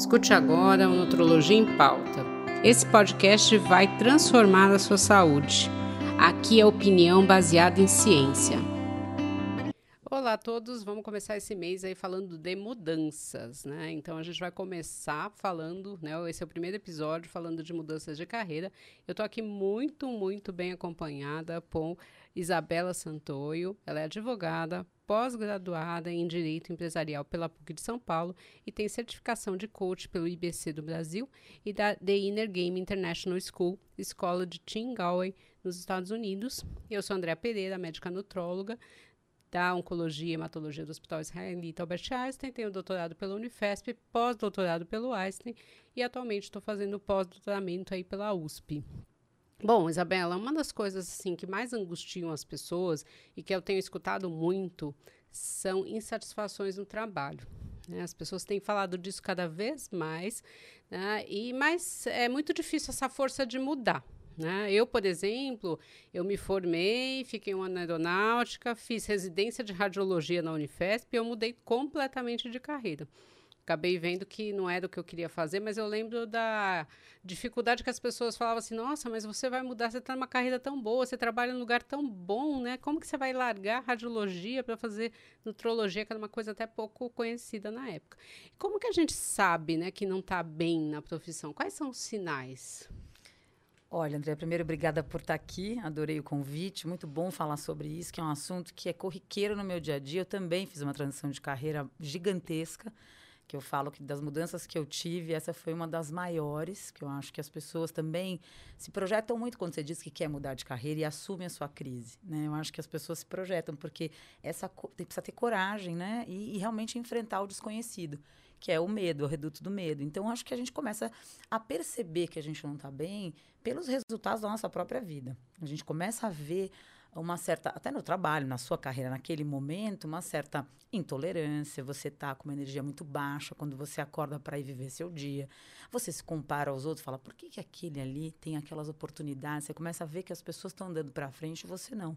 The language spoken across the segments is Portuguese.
Escute agora o Nutrologia em Pauta. Esse podcast vai transformar a sua saúde. Aqui é opinião baseada em ciência. Olá a todos, vamos começar esse mês aí falando de mudanças, né? Então a gente vai começar falando, né? Esse é o primeiro episódio falando de mudanças de carreira. Eu tô aqui muito, muito bem acompanhada com Isabela Santoio. Ela é advogada, pós-graduada em Direito Empresarial pela PUC de São Paulo e tem certificação de coach pelo IBC do Brasil e da The Inner Game International School, escola de Tim Galway, nos Estados Unidos. Eu sou Andréa Pereira, médica nutróloga da Oncologia e Hematologia do Hospital Israelita Albert Einstein, tenho doutorado pela Unifesp, pós-doutorado pelo Einstein e atualmente estou fazendo pós-doutoramento aí pela USP. Bom, Isabela, uma das coisas assim que mais angustiam as pessoas e que eu tenho escutado muito são insatisfações no trabalho. Né? As pessoas têm falado disso cada vez mais, né? e mas é muito difícil essa força de mudar. Né? Eu, por exemplo, eu me formei, fiquei um ano na aeronáutica, fiz residência de radiologia na Unifesp e eu mudei completamente de carreira acabei vendo que não era o que eu queria fazer, mas eu lembro da dificuldade que as pessoas falavam assim: nossa, mas você vai mudar, você está numa carreira tão boa, você trabalha num lugar tão bom, né? Como que você vai largar radiologia para fazer nutrologia, que era uma coisa até pouco conhecida na época? Como que a gente sabe, né, que não está bem na profissão? Quais são os sinais? Olha, André, primeiro, obrigada por estar aqui. Adorei o convite. Muito bom falar sobre isso, que é um assunto que é corriqueiro no meu dia a dia. Eu também fiz uma transição de carreira gigantesca que eu falo que das mudanças que eu tive, essa foi uma das maiores, que eu acho que as pessoas também se projetam muito quando você diz que quer mudar de carreira e assume a sua crise, né? Eu acho que as pessoas se projetam porque essa precisa ter coragem, né? E, e realmente enfrentar o desconhecido, que é o medo, o reduto do medo. Então, acho que a gente começa a perceber que a gente não está bem pelos resultados da nossa própria vida. A gente começa a ver uma certa, até no trabalho, na sua carreira, naquele momento, uma certa intolerância, você está com uma energia muito baixa quando você acorda para ir viver seu dia. Você se compara aos outros, fala, por que, que aquele ali tem aquelas oportunidades? Você começa a ver que as pessoas estão andando para frente e você não.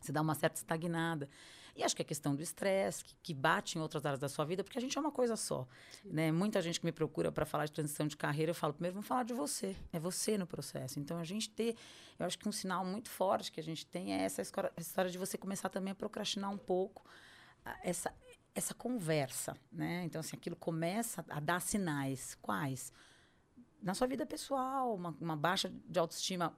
Você dá uma certa estagnada. E acho que a questão do estresse, que, que, bate em outras áreas da sua vida, porque a gente é uma coisa só. Né? Muita gente que me procura para falar de transição de carreira, eu falo, primeiro vamos falar de você. É você no processo. Então, a gente ter, eu acho que um sinal muito forte que a gente tem é essa história de você começar também a procrastinar um pouco essa, essa conversa. Né? Então, assim, aquilo começa a dar sinais. Quais? Na sua vida pessoal, uma, uma baixa de autoestima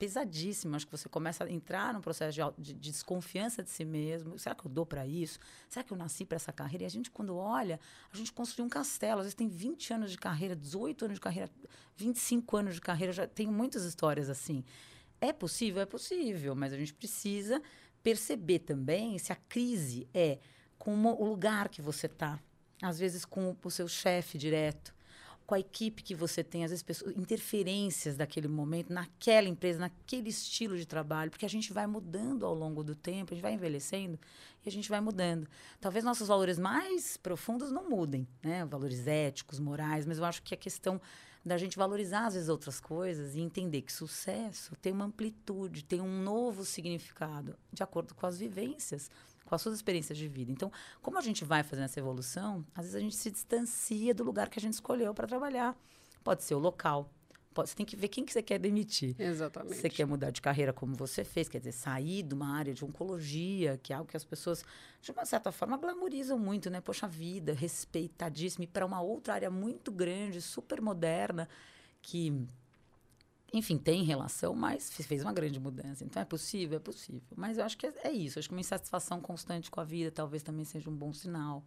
pesadíssimo. Acho que você começa a entrar num processo de, de, de desconfiança de si mesmo. Será que eu dou para isso? Será que eu nasci para essa carreira? E a gente, quando olha, a gente construiu um castelo. Às vezes tem 20 anos de carreira, 18 anos de carreira, 25 anos de carreira. Eu já tenho muitas histórias assim. É possível? É possível, mas a gente precisa perceber também se a crise é com o lugar que você está. Às vezes com o seu chefe direto com a equipe que você tem, às vezes pessoas, interferências daquele momento, naquela empresa, naquele estilo de trabalho, porque a gente vai mudando ao longo do tempo, a gente vai envelhecendo e a gente vai mudando. Talvez nossos valores mais profundos não mudem, né? Valores éticos, morais, mas eu acho que a questão da gente valorizar às vezes outras coisas e entender que sucesso tem uma amplitude, tem um novo significado de acordo com as vivências com as suas experiências de vida. Então, como a gente vai fazendo essa evolução, às vezes a gente se distancia do lugar que a gente escolheu para trabalhar. Pode ser o local. Pode, você tem que ver quem que você quer demitir. Exatamente. Você quer mudar de carreira como você fez, quer dizer, sair de uma área de oncologia, que é algo que as pessoas, de uma certa forma, glamorizam muito, né? Poxa vida, respeitadíssimo, e para uma outra área muito grande, super moderna, que enfim, tem relação, mas fez uma grande mudança. Então é possível? É possível. Mas eu acho que é, é isso. Eu acho que uma insatisfação constante com a vida talvez também seja um bom sinal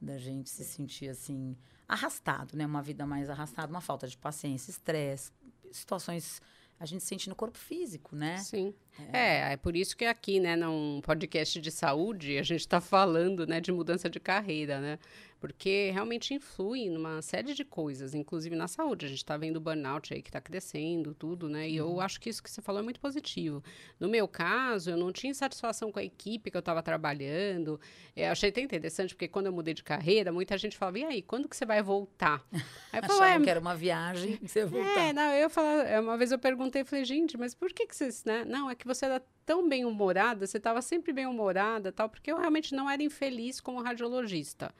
da gente se sentir assim, arrastado, né? Uma vida mais arrastada, uma falta de paciência, estresse, situações a gente sente no corpo físico, né? Sim. É. é, é por isso que aqui, né, num podcast de saúde, a gente está falando, né, de mudança de carreira, né? Porque realmente influi numa série de coisas, inclusive na saúde. A gente está vendo o burnout aí que está crescendo, tudo, né? E uhum. eu acho que isso que você falou é muito positivo. No meu caso, eu não tinha satisfação com a equipe que eu estava trabalhando. Eu achei até interessante, porque quando eu mudei de carreira, muita gente falava, e aí, quando que você vai voltar? Aí eu falei, é, que era uma viagem você voltar. É, não, eu falava, uma vez eu perguntei, falei, gente, mas por que que vocês, né? Não, é que você era tão bem humorada, você estava sempre bem humorada, tal, porque eu realmente não era infeliz como radiologista.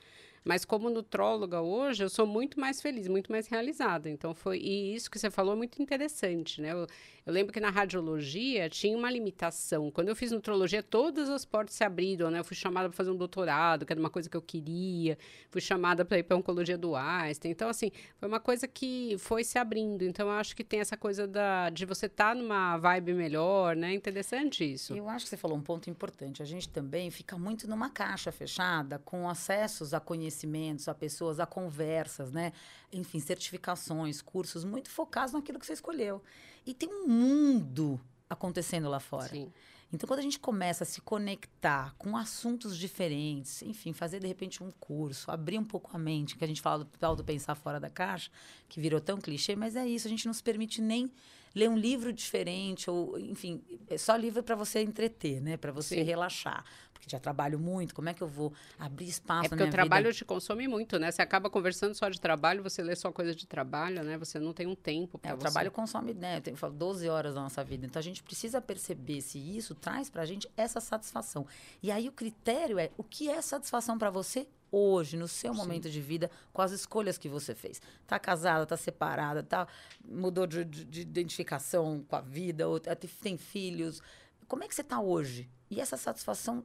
Mas como nutróloga hoje, eu sou muito mais feliz, muito mais realizada. Então foi e isso que você falou é muito interessante, né? Eu, eu lembro que na radiologia tinha uma limitação. Quando eu fiz nutrologia, todas as portas se abriram, né? Eu fui chamada para fazer um doutorado, que era uma coisa que eu queria. Fui chamada para ir para oncologia do Einstein. Então assim, foi uma coisa que foi se abrindo. Então eu acho que tem essa coisa da de você estar tá numa vibe melhor, né? Interessante isso. Eu acho que você falou um ponto importante. A gente também fica muito numa caixa fechada com acessos a conhecimentos, a pessoas, a conversas, né? Enfim, certificações, cursos muito focados naquilo que você escolheu. E tem um mundo acontecendo lá fora. Sim. Então, quando a gente começa a se conectar com assuntos diferentes, enfim, fazer de repente um curso, abrir um pouco a mente, que a gente fala do tal do pensar fora da caixa, que virou tão clichê, mas é isso, a gente não se permite nem ler um livro diferente, ou, enfim, é só livro para você entreter, né? Para você Sim. relaxar porque já trabalho muito, como é que eu vou abrir espaço é porque o trabalho vida? te consome muito, né? Você acaba conversando só de trabalho, você lê só coisa de trabalho, né? Você não tem um tempo para é, o trabalho consome, né? Tem 12 horas da nossa vida. Então a gente precisa perceber se isso traz para a gente essa satisfação. E aí o critério é o que é satisfação para você hoje, no seu Sim. momento de vida, com as escolhas que você fez. Tá casada, tá separada, tá mudou de, de, de identificação com a vida, ou tem filhos. Como é que você está hoje? E essa satisfação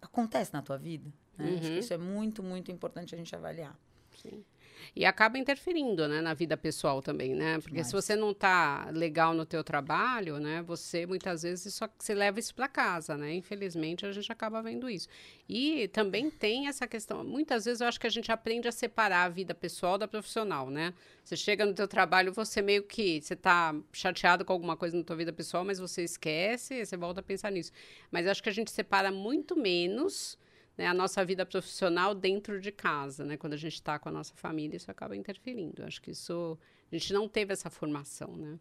acontece na tua vida. Né? Uhum. Acho que uhum. isso é muito, muito importante a gente avaliar. Sim. E acaba interferindo, né, na vida pessoal também, né? Porque se você não tá legal no teu trabalho, né, você muitas vezes só você leva isso para casa, né? Infelizmente a gente acaba vendo isso. E também tem essa questão, muitas vezes eu acho que a gente aprende a separar a vida pessoal da profissional, né? Você chega no teu trabalho, você meio que você tá chateado com alguma coisa na tua vida pessoal, mas você esquece, você volta a pensar nisso. Mas acho que a gente separa muito menos né, a nossa vida profissional dentro de casa, né? Quando a gente está com a nossa família, isso acaba interferindo. Acho que isso a gente não teve essa formação, né?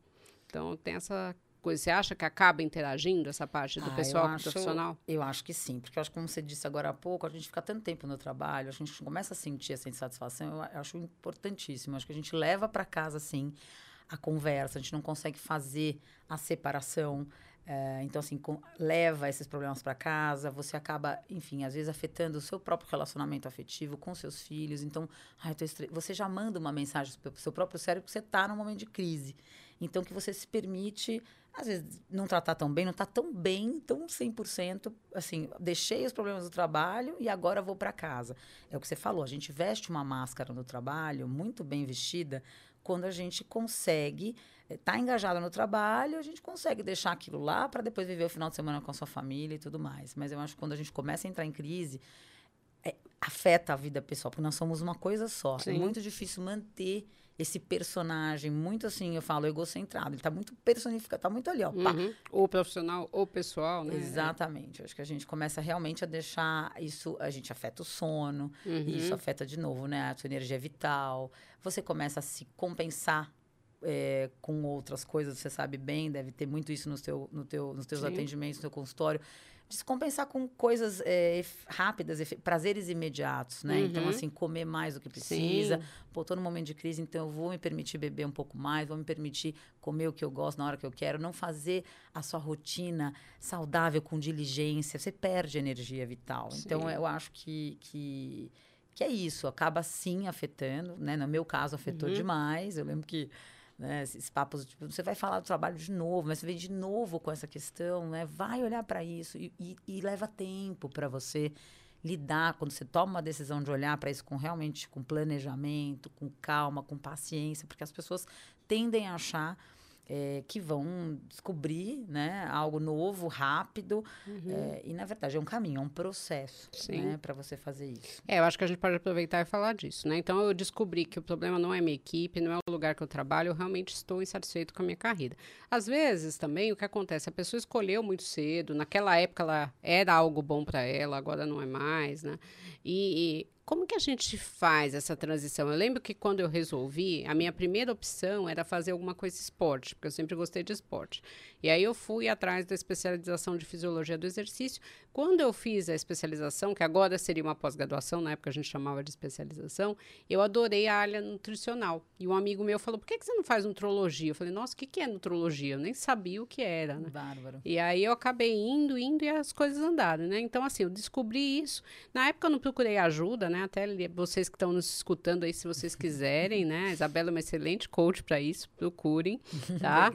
Então tem essa coisa. Você acha que acaba interagindo essa parte do ah, pessoal com o profissional? Eu acho que sim, porque eu acho que, como você disse agora há pouco, a gente fica tanto tempo no trabalho, a gente começa a sentir essa insatisfação. Eu, eu acho importantíssimo. Eu acho que a gente leva para casa, sim, a conversa. A gente não consegue fazer a separação. É, então, assim, com, leva esses problemas para casa, você acaba, enfim, às vezes afetando o seu próprio relacionamento afetivo com seus filhos. Então, você já manda uma mensagem para o seu próprio cérebro que você está num momento de crise. Então, que você se permite, às vezes, não tratar tão bem, não está tão bem, tão 100%, assim, deixei os problemas do trabalho e agora vou para casa. É o que você falou, a gente veste uma máscara no trabalho, muito bem vestida, quando a gente consegue estar tá engajado no trabalho, a gente consegue deixar aquilo lá para depois viver o final de semana com a sua família e tudo mais. Mas eu acho que quando a gente começa a entrar em crise, é, afeta a vida pessoal, porque nós somos uma coisa só. É Sim. É muito difícil manter esse personagem, muito assim, eu falo, egocentrado. Ele está muito personificado, está muito ali, ó. Uhum. Ou profissional ou pessoal, né? Exatamente. Eu acho que a gente começa realmente a deixar isso, a gente afeta o sono, uhum. e isso afeta de novo, né? A sua energia vital. Você começa a se compensar é, com outras coisas, você sabe bem, deve ter muito isso no teu, no teu, nos teus Sim. atendimentos, no teu consultório. Descompensar com coisas é, rápidas, prazeres imediatos, né? Então, uhum. Então, assim, comer mais do que precisa. Sim. Pô, tô no momento de crise, então eu vou me permitir beber um pouco mais, vou me permitir comer o que eu gosto na hora que eu quero. Não fazer a sua rotina saudável com diligência. Você perde energia vital. Sim. Então, eu acho que, que, que é isso. Acaba, sim, afetando, né? No meu caso, afetou uhum. demais. Eu lembro que né? Esses papos, tipo, você vai falar do trabalho de novo, mas você vem de novo com essa questão, né? Vai olhar para isso e, e, e, leva tempo para você lidar quando você toma uma decisão de olhar para isso com realmente com planejamento, com calma, com paciência, porque as pessoas tendem a achar é, que vão descobrir né, algo novo, rápido. Uhum. É, e, na verdade, é um caminho, é um processo né, para você fazer isso. É, eu acho que a gente pode aproveitar e falar disso. Né? Então, eu descobri que o problema não é minha equipe, não é o lugar que eu trabalho, eu realmente estou insatisfeito com a minha carreira. Às vezes, também, o que acontece, a pessoa escolheu muito cedo, naquela época ela era algo bom para ela, agora não é mais, né? E, e como que a gente faz essa transição? Eu lembro que quando eu resolvi, a minha primeira opção era fazer alguma coisa esporte, porque eu sempre gostei de esporte. E aí eu fui atrás da especialização de fisiologia do exercício. Quando eu fiz a especialização, que agora seria uma pós-graduação, na época a gente chamava de especialização, eu adorei a área nutricional. E um amigo meu falou: por que, que você não faz nutrologia? Eu falei: nossa, o que, que é nutrologia? Eu nem sabia o que era. Né? Bárbaro. E aí eu acabei indo, indo e as coisas andaram, né? Então, assim, eu descobri isso. Na época eu não procurei ajuda, né? Até vocês que estão nos escutando aí, se vocês quiserem, né? A Isabela é uma excelente coach para isso, procurem, tá?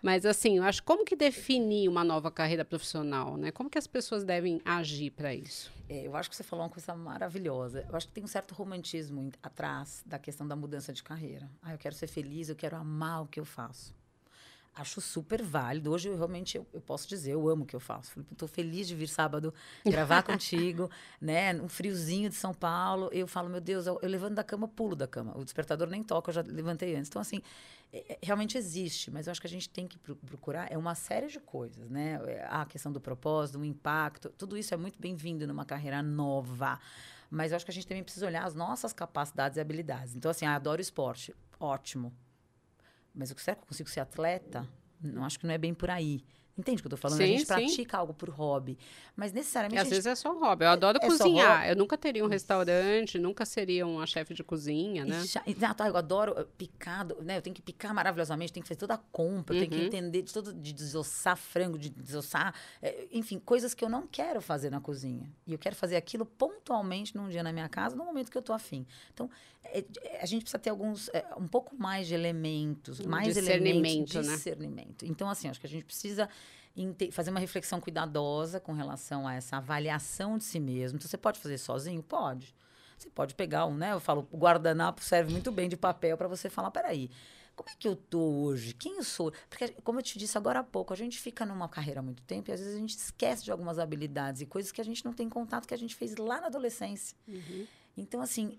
Mas assim, eu acho como que definir uma nova carreira profissional, né? Como que as pessoas devem agir para isso? É, eu acho que você falou uma coisa maravilhosa. Eu acho que tem um certo romantismo atrás da questão da mudança de carreira. Ah, eu quero ser feliz, eu quero amar o que eu faço acho super válido. Hoje, eu realmente, eu, eu, posso dizer, eu amo o que eu faço. Estou feliz de vir sábado gravar contigo, né? Um friozinho de São Paulo. Eu falo, meu Deus, eu, eu levanto da cama, pulo da cama. O despertador nem toca, eu já levantei antes. Então, assim, é, é, realmente existe, mas eu acho que a gente tem que procurar é uma série de coisas, né? É, a questão do propósito, do impacto, tudo isso é muito bem-vindo numa carreira nova. Mas eu acho que a gente também precisa olhar as nossas capacidades e habilidades. Então, assim, ah, adoro esporte. Ótimo mas será que eu consigo ser atleta? Não acho que não é bem por aí. Entende o que eu tô falando? Sim, a gente sim. pratica algo por hobby. Mas necessariamente. E às gente... vezes é só hobby. Eu adoro é cozinhar. Eu nunca teria um restaurante, nunca seria uma chefe de cozinha, né? Exato, eu adoro eh, picado, né? Eu tenho que picar maravilhosamente, tenho que fazer toda a compra, uhum. tenho que uhum. entender de todo de desossar frango, de desossar, é, enfim, coisas que eu não quero fazer na cozinha. E eu quero fazer aquilo pontualmente num dia na minha casa, no momento que eu tô afim. Então, é, a gente precisa ter alguns, é, um pouco mais de elementos, mais elementos de né? discernimento. Então, assim, acho que a gente precisa fazer uma reflexão cuidadosa com relação a essa avaliação de si mesmo. Então, você pode fazer sozinho? Pode. Você pode pegar um, né? Eu falo, o guardanapo serve muito bem de papel para você falar, peraí, como é que eu tô hoje? Quem eu sou? Porque, como eu te disse agora há pouco, a gente fica numa carreira há muito tempo e às vezes a gente esquece de algumas habilidades e coisas que a gente não tem contato que a gente fez lá na adolescência. Uhum. Então, assim,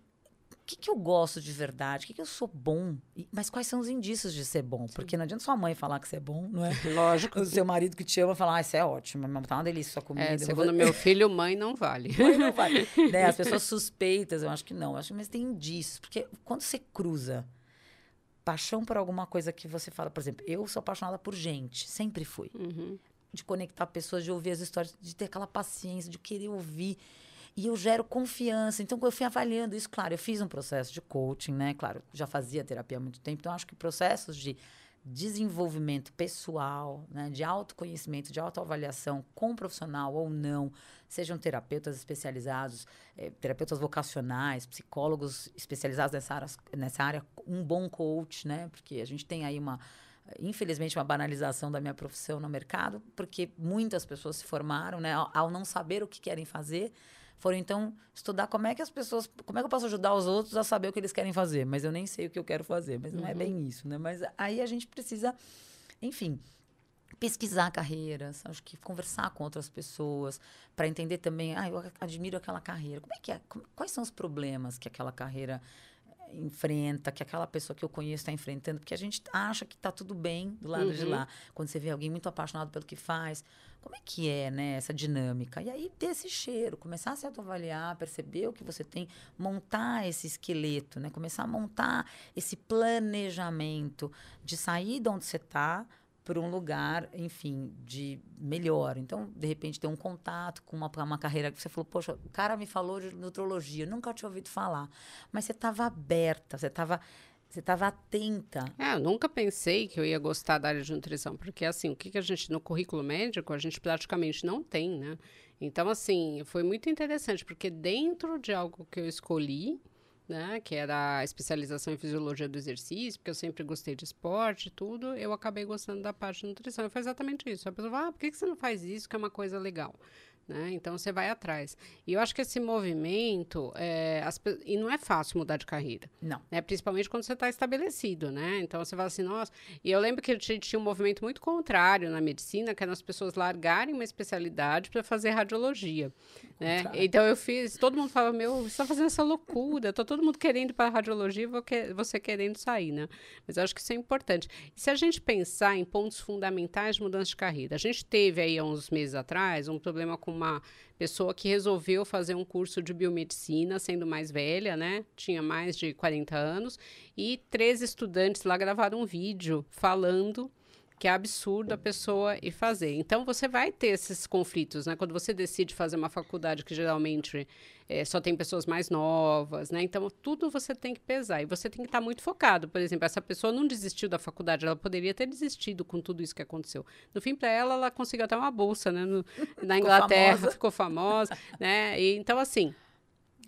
que, que eu gosto de verdade, o que, que eu sou bom, e, mas quais são os indícios de ser bom? Sim. Porque não adianta sua mãe falar que você é bom, não é? Lógico. O seu marido que te ama falar, ah, isso é ótimo, tá uma delícia sua comida. É, segundo vou... meu filho, mãe não vale. Mãe não vale. né? As pessoas suspeitas, eu acho que não. Eu acho, mas tem indícios, porque quando você cruza paixão por alguma coisa que você fala, por exemplo, eu sou apaixonada por gente, sempre fui. Uhum. De conectar pessoas, de ouvir as histórias, de ter aquela paciência, de querer ouvir. E eu gero confiança. Então, eu fui avaliando isso, claro, eu fiz um processo de coaching, né? Claro, já fazia terapia há muito tempo, então acho que processos de desenvolvimento pessoal, né, de autoconhecimento, de autoavaliação com profissional ou não, sejam terapeutas especializados, eh, terapeutas vocacionais, psicólogos especializados nessa área, nessa área, um bom coach, né, porque a gente tem aí uma, infelizmente, uma banalização da minha profissão no mercado, porque muitas pessoas se formaram, né, ao, ao não saber o que querem fazer, foram então estudar como é que as pessoas, como é que eu posso ajudar os outros a saber o que eles querem fazer, mas eu nem sei o que eu quero fazer, mas não é uhum. é bem isso, né? Mas aí a gente precisa, enfim, pesquisar carreiras, acho que conversar com outras pessoas para entender também, ah, eu admiro aquela carreira. Como é que é? Quais são os problemas que aquela carreira enfrenta, que aquela pessoa que eu conheço está enfrentando, porque a gente acha que está tudo bem do lado uhum. de lá. Quando você vê alguém muito apaixonado pelo que faz, como é que é, né, essa dinâmica? E aí ter esse cheiro, começar a se autoavaliar, perceber o que você tem, montar esse esqueleto, né? Começar a montar esse planejamento de sair de onde você está para um lugar, enfim, de melhor. Então, de repente, ter um contato com uma, uma carreira que você falou, poxa, o cara me falou de nutrologia, nunca tinha ouvido falar. Mas você estava aberta, você estava você estava atenta. É, eu nunca pensei que eu ia gostar da área de nutrição, porque assim, o que, que a gente no currículo médico a gente praticamente não tem, né? Então, assim, foi muito interessante, porque dentro de algo que eu escolhi, né, que era a especialização em fisiologia do exercício, porque eu sempre gostei de esporte e tudo, eu acabei gostando da parte de nutrição. Foi exatamente isso. A pessoa fala, ah, por que você não faz isso, que é uma coisa legal? Né? Então você vai atrás. E eu acho que esse movimento, é, as, e não é fácil mudar de carreira. Não. Né? Principalmente quando você está estabelecido, né? Então você fala assim, nossa. E eu lembro que tinha um movimento muito contrário na medicina, que eram as pessoas largarem uma especialidade para fazer radiologia. Né? Então eu fiz, todo mundo fala, meu, você está fazendo essa loucura, tá todo mundo querendo ir para radiologia e você querendo sair, né? Mas eu acho que isso é importante. E se a gente pensar em pontos fundamentais de mudança de carreira, a gente teve aí há uns meses atrás um problema com uma pessoa que resolveu fazer um curso de biomedicina, sendo mais velha, né? Tinha mais de 40 anos, e três estudantes lá gravaram um vídeo falando que é absurdo a pessoa ir fazer. Então, você vai ter esses conflitos, né? Quando você decide fazer uma faculdade que geralmente é, só tem pessoas mais novas, né? Então, tudo você tem que pesar. E você tem que estar muito focado. Por exemplo, essa pessoa não desistiu da faculdade, ela poderia ter desistido com tudo isso que aconteceu. No fim, para ela, ela conseguiu até uma bolsa, né? No, na Inglaterra, ficou famosa, ficou famosa né? E, então, assim,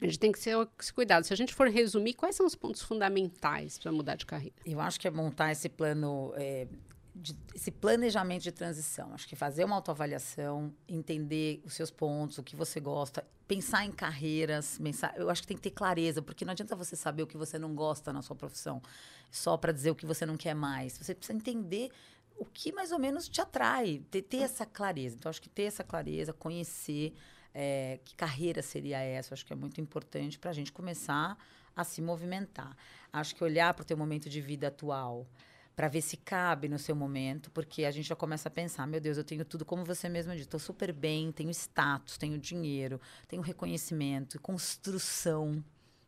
A gente tem que ser, se cuidar. Se a gente for resumir, quais são os pontos fundamentais para mudar de carreira? Eu acho que é montar esse plano, é, de, esse planejamento de transição. Acho que fazer uma autoavaliação, entender os seus pontos, o que você gosta, pensar em carreiras, pensar, eu acho que tem que ter clareza, porque não adianta você saber o que você não gosta na sua profissão, só para dizer o que você não quer mais. Você precisa entender o que mais ou menos te atrai, ter, ter essa clareza. Então, acho que ter essa clareza, conhecer é, que carreira seria essa, acho que é muito importante para a gente começar a se movimentar. Acho que olhar para o teu momento de vida atual, para ver se cabe no seu momento, porque a gente já começa a pensar, meu Deus, eu tenho tudo como você mesma disse, estou super bem, tenho status, tenho dinheiro, tenho reconhecimento, construção,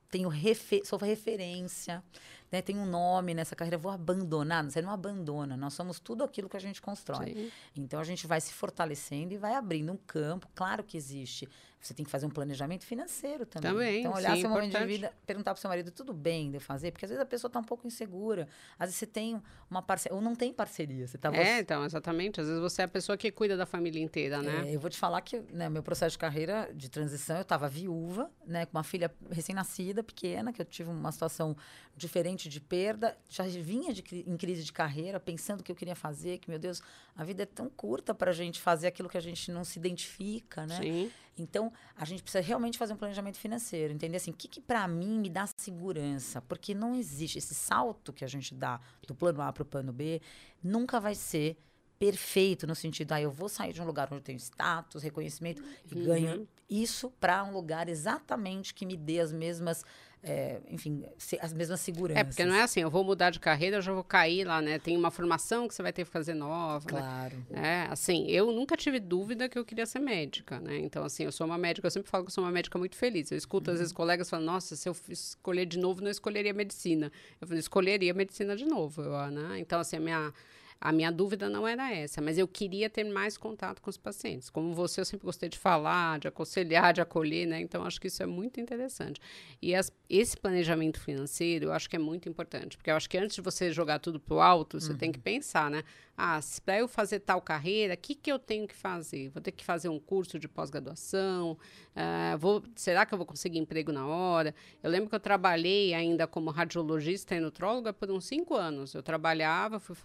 tenho refer sou referência, né? Tenho um nome nessa carreira, vou abandonar. Você não abandona, nós somos tudo aquilo que a gente constrói. Sim. Então a gente vai se fortalecendo e vai abrindo um campo. Claro que existe você tem que fazer um planejamento financeiro também. Também. Então, olhar sim, seu momento de vida, perguntar para o seu marido, tudo bem de eu fazer? Porque às vezes a pessoa está um pouco insegura. Às vezes você tem uma parceria, ou não tem parceria. Você tá, é, você... então, exatamente. Às vezes você é a pessoa que cuida da família inteira, né? É, eu vou te falar que, né, meu processo de carreira, de transição, eu estava viúva, né, com uma filha recém-nascida, pequena, que eu tive uma situação diferente de perda. Já vinha de, em crise de carreira, pensando o que eu queria fazer, que, meu Deus, a vida é tão curta para a gente fazer aquilo que a gente não se identifica, né? Sim. Então, a gente precisa realmente fazer um planejamento financeiro, entender assim, o que, que para mim me dá segurança? Porque não existe esse salto que a gente dá do plano A para o plano B, nunca vai ser perfeito no sentido, ah, eu vou sair de um lugar onde eu tenho status, reconhecimento uhum. e ganho isso para um lugar exatamente que me dê as mesmas é, enfim, as mesmas seguranças. É, porque não é assim, eu vou mudar de carreira, eu já vou cair lá, né? Tem uma formação que você vai ter que fazer nova. Né? Claro. Né? É, assim, eu nunca tive dúvida que eu queria ser médica, né? Então, assim, eu sou uma médica, eu sempre falo que eu sou uma médica muito feliz. Eu escuto, uhum. às vezes, colegas falando, nossa, se eu escolher de novo, não escolheria medicina. Eu falei, escolheria medicina de novo, eu, né? Então, assim, a minha a minha dúvida não era essa, mas eu queria ter mais contato com os pacientes. Como você, eu sempre gostei de falar, de aconselhar, de acolher, né? Então, acho que isso é muito interessante. E as, esse planejamento financeiro, eu acho que é muito importante, porque eu acho que antes de você jogar tudo para o alto, você uhum. tem que uhum. pensar, né? Ah, para eu fazer tal carreira, o que, que eu tenho que fazer? Vou ter que fazer um curso de pós-graduação? Uh, vou, será que eu vou conseguir emprego na hora? Eu lembro que eu trabalhei ainda como radiologista e nutróloga por uns cinco anos. Eu trabalhava, fui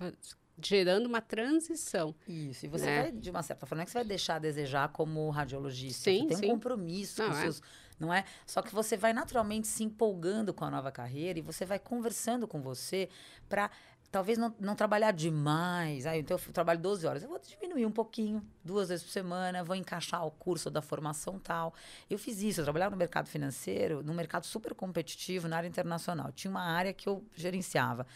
gerando uma transição. Isso, e você né? vai, de uma certa forma, não é que você vai deixar a desejar como radiologista. Sim, você tem sim. um compromisso não, com é. seus. Não é? Só que você vai naturalmente se empolgando com a nova carreira e você vai conversando com você para talvez não, não trabalhar demais. Ah, então eu trabalho 12 horas. Eu vou diminuir um pouquinho, duas vezes por semana, vou encaixar o curso da formação tal. Eu fiz isso, eu trabalhava no mercado financeiro, num mercado super competitivo na área internacional. Tinha uma área que eu gerenciava.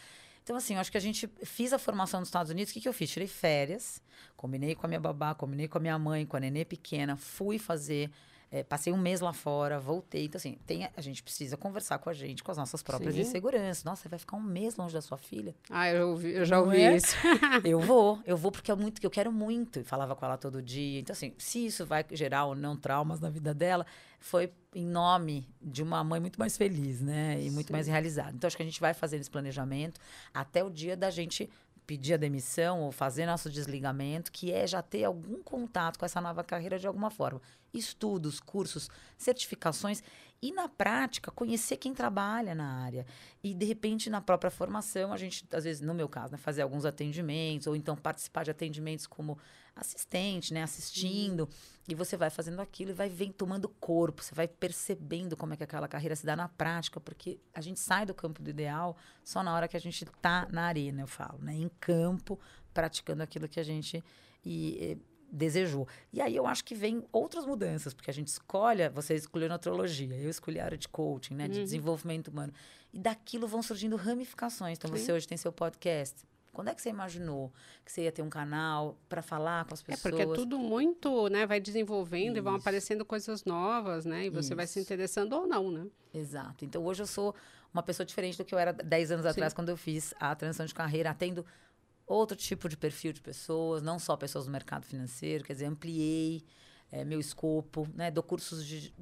Então, assim, eu acho que a gente fiz a formação nos Estados Unidos. O que, que eu fiz? Tirei férias, combinei com a minha babá, combinei com a minha mãe, com a nenê pequena, fui fazer é, passei um mês lá fora, voltei. Então, assim, tem, a gente precisa conversar com a gente, com as nossas próprias Sim. inseguranças. Nossa, você vai ficar um mês longe da sua filha? Ah, eu, ouvi, eu já ouvi é? isso. eu vou, eu vou porque é muito que eu quero muito. Falava com ela todo dia. Então, assim, se isso vai gerar ou não traumas na vida dela, foi em nome de uma mãe muito mais feliz, né? E muito Sim. mais realizada. Então, acho que a gente vai fazer esse planejamento até o dia da gente pedir a demissão ou fazer nosso desligamento, que é já ter algum contato com essa nova carreira de alguma forma. Estudos, cursos, certificações e na prática conhecer quem trabalha na área. E de repente na própria formação, a gente, às vezes, no meu caso, né, fazer alguns atendimentos ou então participar de atendimentos como assistente, né, assistindo, uhum. e você vai fazendo aquilo e vai vem tomando corpo, você vai percebendo como é que aquela carreira se dá na prática, porque a gente sai do campo do ideal só na hora que a gente está na arena, eu falo, né, em campo, praticando aquilo que a gente e, e, desejou. E aí eu acho que vem outras mudanças, porque a gente escolhe, você escolheu nutrologia, eu escolhi a área de coaching, né, de uhum. desenvolvimento humano. E daquilo vão surgindo ramificações. Então Sim. você hoje tem seu podcast, quando é que você imaginou que você ia ter um canal para falar com as pessoas? É porque é tudo muito, né? Vai desenvolvendo Isso. e vão aparecendo coisas novas, né? E você Isso. vai se interessando ou não, né? Exato. Então hoje eu sou uma pessoa diferente do que eu era 10 anos Sim. atrás, quando eu fiz a transição de carreira, atendo outro tipo de perfil de pessoas, não só pessoas do mercado financeiro, quer dizer, ampliei é, meu escopo, né? Dou cursos de,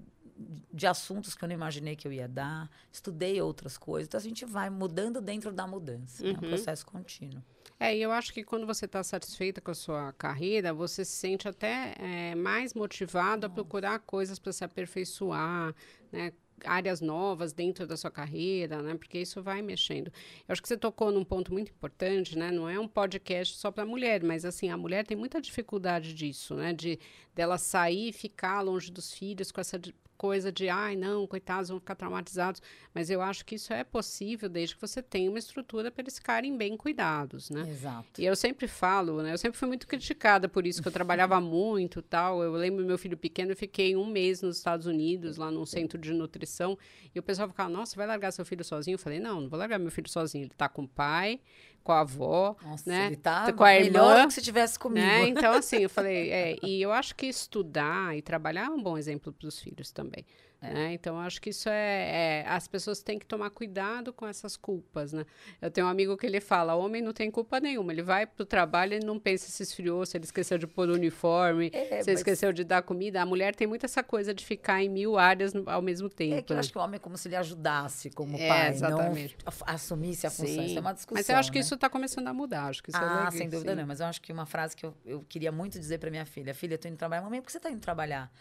de assuntos que eu não imaginei que eu ia dar, estudei outras coisas. Então a gente vai mudando dentro da mudança, uhum. é um processo contínuo. É, e eu acho que quando você está satisfeita com a sua carreira, você se sente até é, mais motivado a procurar coisas para se aperfeiçoar, né? Áreas novas dentro da sua carreira, né? Porque isso vai mexendo. Eu acho que você tocou num ponto muito importante, né? Não é um podcast só para mulher, mas assim, a mulher tem muita dificuldade disso, né? De dela sair e ficar longe dos filhos com essa coisa de, ai, não, coitados, vão ficar traumatizados. Mas eu acho que isso é possível desde que você tenha uma estrutura para eles ficarem bem cuidados, né? Exato. E eu sempre falo, né? Eu sempre fui muito criticada por isso, que eu trabalhava muito tal. Eu lembro meu filho pequeno, eu fiquei um mês nos Estados Unidos, lá num centro de nutrição, e o pessoal ficava, nossa, vai largar seu filho sozinho? Eu falei, não, não vou largar meu filho sozinho. Ele está com o pai, com a avó, Nossa, né? Ele tá com a melhor irmã, que se tivesse comigo. né? Então, assim, eu falei, é, e eu acho que estudar e trabalhar é um bom exemplo para os filhos também. É. Né? Então, acho que isso é, é, As pessoas têm que tomar cuidado com essas culpas, né? Eu tenho um amigo que ele fala: homem não tem culpa nenhuma. Ele vai para o trabalho e não pensa se esfriou, se ele esqueceu de pôr o uniforme, É, se ele mas- esqueceu de dar comida. A mulher tem muito essa coisa de ficar em mil áreas ao mesmo tempo. É que eu né? acho que o homem é como se ele ajudasse como É, pai, exatamente. não assumisse a função. Isso é uma discussão. Mas eu acho que né? isso está começando a mudar. Acho que isso é ah, legal, sem dúvida sim. não. Mas eu acho que uma frase que eu, eu queria muito dizer para minha filha: Filha, eu tô indo trabalhar. Mamãe, por que você tá indo trabalhar?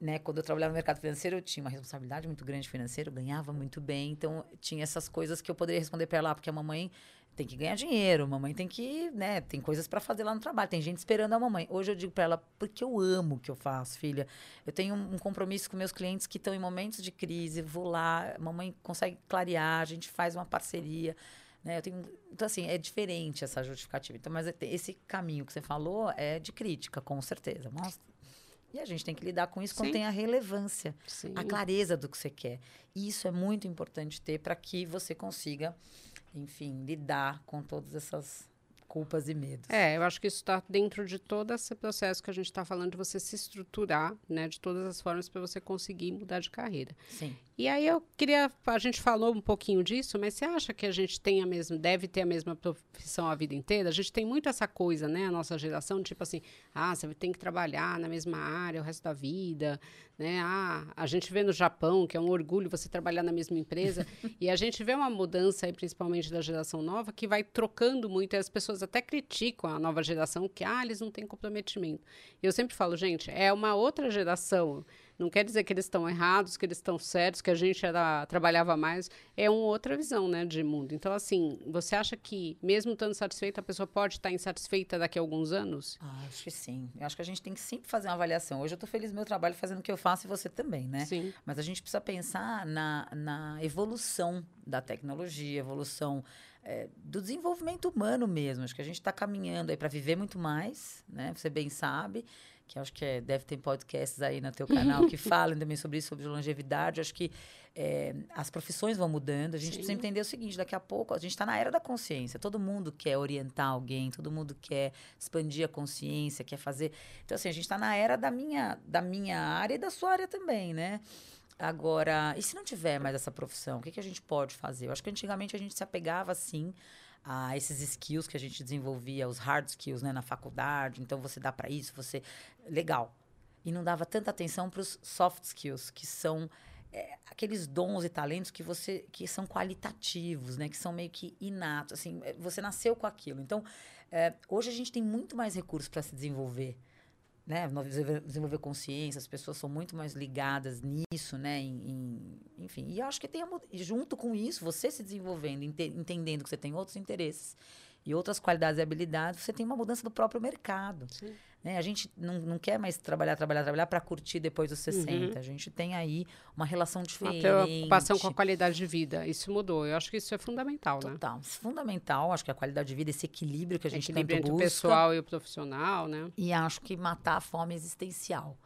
Né, quando eu trabalhava no mercado financeiro, eu tinha uma responsabilidade muito grande financeira, ganhava muito bem, então tinha essas coisas que eu poderia responder para ela, "Ah, porque a mamãe tem que ganhar dinheiro, a mamãe tem que, né, tem coisas para fazer lá no trabalho, tem gente esperando a mamãe. Hoje eu digo para ela, porque eu amo o que eu faço, filha. Eu tenho um, um compromisso com meus clientes que estão em momentos de crise, vou lá, a mamãe consegue clarear, a gente faz uma parceria. Né? Eu tenho, então, assim, é diferente essa justificativa. Então, mas é- esse caminho que você falou é de crítica, com certeza. Mostra. E a gente tem que lidar com isso quando Sim. tem a relevância, Sim. a clareza do que você quer. E isso é muito importante ter para que você consiga, enfim, lidar com todas essas culpas e medos. É, eu acho que isso está dentro de todo esse processo que a gente está falando de você se estruturar, né, de todas as formas para você conseguir mudar de carreira. Sim. E aí eu queria, a gente falou um pouquinho disso, mas você acha que a gente tem a mesma, deve ter a mesma profissão a vida inteira? A gente tem muito essa coisa, né, a nossa geração, tipo assim, ah, você tem que trabalhar na mesma área o resto da vida, né? Ah, a gente vê no Japão que é um orgulho você trabalhar na mesma empresa, e a gente vê uma mudança aí, principalmente da geração nova, que vai trocando muito, e as pessoas até criticam a nova geração que ah, eles não têm comprometimento. Eu sempre falo, gente, é uma outra geração. Não quer dizer que eles estão errados, que eles estão certos, que a gente era, trabalhava mais. É uma outra visão, né, de mundo. Então, assim, você acha que, mesmo estando satisfeita, a pessoa pode estar insatisfeita daqui a alguns anos? Acho que sim. Eu acho que a gente tem que sempre fazer uma avaliação. Hoje eu estou feliz no meu trabalho fazendo o que eu faço e você também, né? Sim. Mas a gente precisa pensar na, na evolução da tecnologia, evolução é, do desenvolvimento humano mesmo. Acho que a gente está caminhando aí para viver muito mais, né? Você bem sabe, que acho que é, deve ter podcasts aí no teu canal que falam também sobre isso, sobre longevidade. Acho que é, as profissões vão mudando. A gente Sim. precisa entender o seguinte: daqui a pouco a gente está na era da consciência. Todo mundo quer orientar alguém, todo mundo quer expandir a consciência, quer fazer. Então, assim, a gente está na era da minha, da minha área e da sua área também, né? Agora, e se não tiver mais essa profissão, o que, que a gente pode fazer? Eu acho que antigamente a gente se apegava, assim, a esses skills que a gente desenvolvia, os hard skills, né, na faculdade. Então, você dá para isso, você... Legal. E não dava tanta atenção para os soft skills, que são é, aqueles dons e talentos que você que são qualitativos, né, que são meio que inatos, assim, é, você nasceu com aquilo. Então, é, hoje a gente tem muito mais recursos para se desenvolver né, desenvolver consciência, as pessoas são muito mais ligadas nisso, né, em, em- enfim. E acho que tem junto com isso, você se desenvolvendo, ente- entendendo que você tem outros interesses e outras qualidades e habilidades, você tem uma mudança do próprio mercado. Sim. Né? A gente não, não quer mais trabalhar, trabalhar, trabalhar para curtir depois dos 60. A gente tem aí uma relação Uma diferente. preocupação com a qualidade de vida. Isso mudou. Eu acho que isso é fundamental, né? Total. É fundamental, acho que a qualidade de vida, esse equilíbrio que a gente Equilíbrio tanto entre o busca. pessoal e o profissional, né? E acho que matar a fome existencial.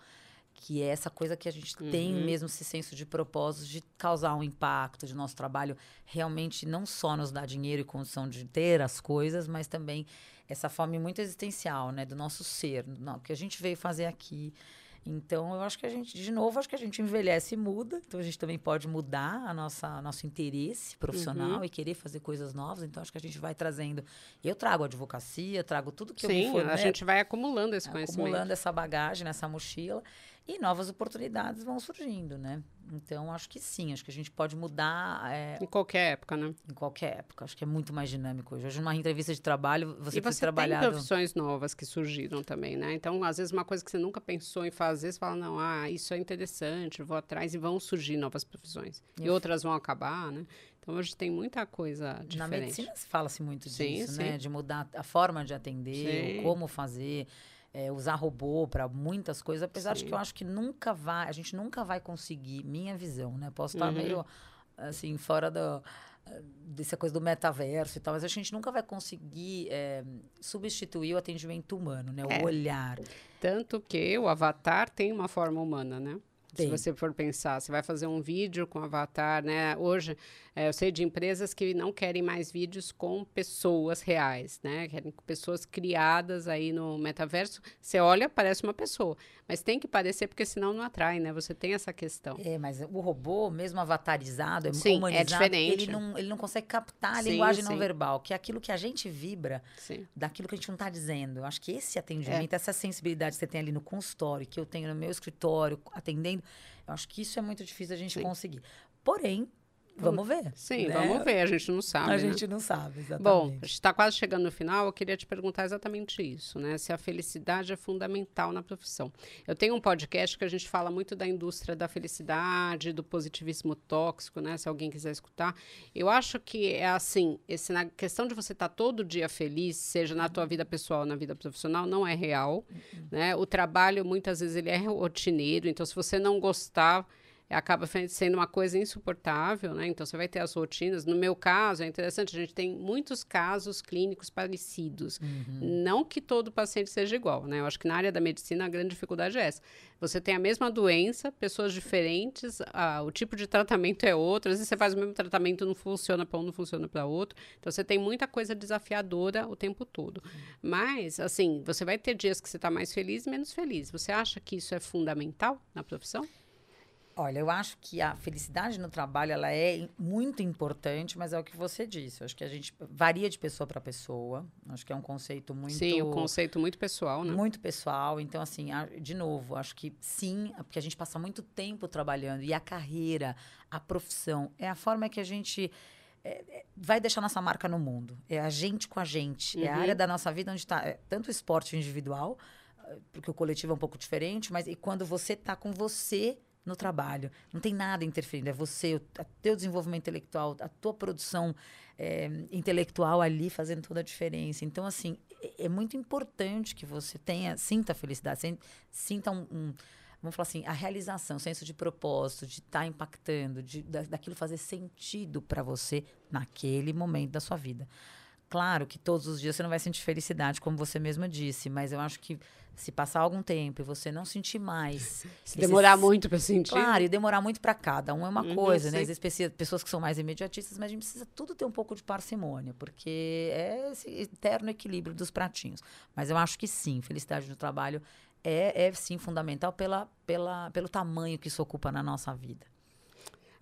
Que é essa coisa que a gente tem Uhum. mesmo esse senso de propósito, de causar um impacto, de nosso trabalho realmente não só nos dar dinheiro e condição de ter as coisas, mas também essa fome muito existencial, né? Do nosso ser, do que a gente veio fazer aqui. Então, eu acho que a gente, de novo, acho que a gente envelhece e muda. Então, a gente também pode mudar a nossa nosso interesse profissional Uhum. e querer fazer coisas novas. Então, acho que a gente vai trazendo. Eu trago advocacia, trago tudo que eu me Sim, a gente vai acumulando esse conhecimento. acumulando essa bagagem nessa mochila. E novas oportunidades vão surgindo, né? Então, acho que sim, acho que a gente pode mudar. É, em qualquer época, né? Em qualquer época. Acho que é muito mais dinâmico hoje. Hoje, numa entrevista de trabalho, você e você trabalhar. Tem profissões novas que surgiram também, né? Então, às vezes, uma coisa que você nunca pensou em fazer, você fala, não, ah, isso é interessante, vou atrás e vão surgir novas profissões. E, e outras vão acabar, né? Então, hoje tem muita coisa diferente. Na medicina fala-se muito disso, sim, né? Sim. De mudar a forma de atender, como fazer é, usar robô para muitas coisas, apesar Sim. de que eu acho que nunca vai, a gente nunca vai conseguir, minha visão, né? Posso estar uhum. meio assim, fora do, dessa coisa do metaverso e tal, mas a gente nunca vai conseguir é, substituir o atendimento humano, né? O é. olhar. Tanto que o avatar tem uma forma humana, né? Tem. Se você for pensar, você vai fazer um vídeo com avatar, né? Hoje, é, eu sei de empresas que não querem mais vídeos com pessoas reais, né? Querem pessoas criadas aí no metaverso. Você olha, parece uma pessoa. Mas tem que parecer, porque senão não atrai, né? Você tem essa questão. É, mas o robô, mesmo avatarizado, Sim, é humanizado, é diferente. ele não, ele não consegue captar a sim, linguagem sim. não verbal, que é aquilo que a gente vibra daquilo que a gente não está dizendo. Eu acho que esse atendimento, é. essa sensibilidade que você tem ali no consultório, que eu tenho no meu escritório, atendendo, eu acho que isso é muito difícil a gente conseguir. Porém, Vamos ver. Sim, né? vamos ver. A gente não sabe. A né? gente não sabe, exatamente. Bom, a gente está quase chegando no final. Eu queria te perguntar exatamente isso, né? Se a felicidade é fundamental na profissão. Eu tenho um podcast que a gente fala muito da indústria da felicidade, do positivismo tóxico, né? Se alguém quiser escutar. Eu acho que é assim, esse, na questão de você estar tá todo dia feliz, seja na tua vida pessoal ou na vida profissional, não é real, uhum. né? O trabalho, muitas vezes, ele é rotineiro. Então, se você não gostar acaba sendo uma coisa insuportável, né? Então você vai ter as rotinas. No meu caso, é interessante, a gente tem muitos casos clínicos parecidos. Uhum. Não que todo paciente seja igual, né? Eu acho que na área da medicina a grande dificuldade é essa. Você tem a mesma doença, pessoas diferentes, ah, o tipo de tratamento é outro. Às vezes você faz o mesmo tratamento, não funciona para um, não funciona para outro. Então você tem muita coisa desafiadora o tempo todo. Uhum. Mas, assim, você vai ter dias que você está mais feliz e menos feliz. Você acha que isso é fundamental na profissão? Olha, eu acho que a felicidade no trabalho ela é muito importante, mas é o que você disse. Eu acho que a gente varia de pessoa para pessoa. Acho que é um conceito muito. Sim, um conceito muito pessoal, né? Muito pessoal. Então, assim, de novo, acho que sim, porque a gente passa muito tempo trabalhando e a carreira, a profissão, é a forma que a gente. É, é, vai deixar nossa marca no mundo. É a gente com a gente. Uhum. É a área uhum. da nossa vida onde está é, tanto o esporte individual, porque o coletivo é um pouco diferente, mas e quando você está com você no trabalho. Não tem nada interferindo. É você, o teu desenvolvimento intelectual, a tua produção é, intelectual ali fazendo toda a diferença. Então, assim, é, é muito importante que você tenha, sinta felicidade, sinta um, um vamos falar assim, a realização, o senso de propósito, de estar tá impactando, de, da, daquilo fazer sentido para você naquele momento da sua vida. Claro que todos os dias você não vai sentir felicidade, como você mesma disse, mas eu acho que se passar algum tempo e você não sentir mais. Se demorar muito para sentir. Claro, e demorar muito para cada. Um é uma uhum, coisa, né? Às vezes pessoas que são mais imediatistas, mas a gente precisa tudo ter um pouco de parcimônia, porque é esse eterno equilíbrio dos pratinhos. Mas eu acho que sim, felicidade no trabalho é, é sim fundamental pela, pela, pelo tamanho que isso ocupa na nossa vida.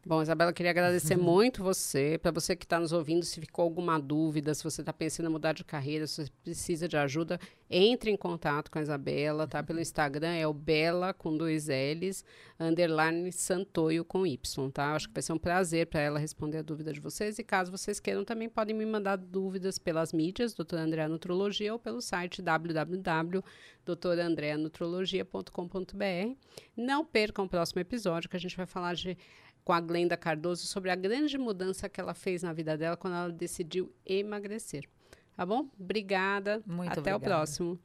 Bom, Isabela, queria agradecer uhum. muito você. Para você que está nos ouvindo, se ficou alguma dúvida, se você está pensando em mudar de carreira, se você precisa de ajuda, entre em contato com a Isabela, tá? Pelo Instagram é o Bela com dois L's, underline Santoio com Y, tá? Acho que vai ser um prazer para ela responder a dúvida de vocês. E caso vocês queiram, também podem me mandar dúvidas pelas mídias, doutora André Nutrologia, ou pelo site www.doutorandreanutrologia.com.br. Não percam o próximo episódio, que a gente vai falar de com a Glenda Cardoso sobre a grande mudança que ela fez na vida dela quando ela decidiu emagrecer. Tá bom? Obrigada. Muito Até obrigada. o próximo.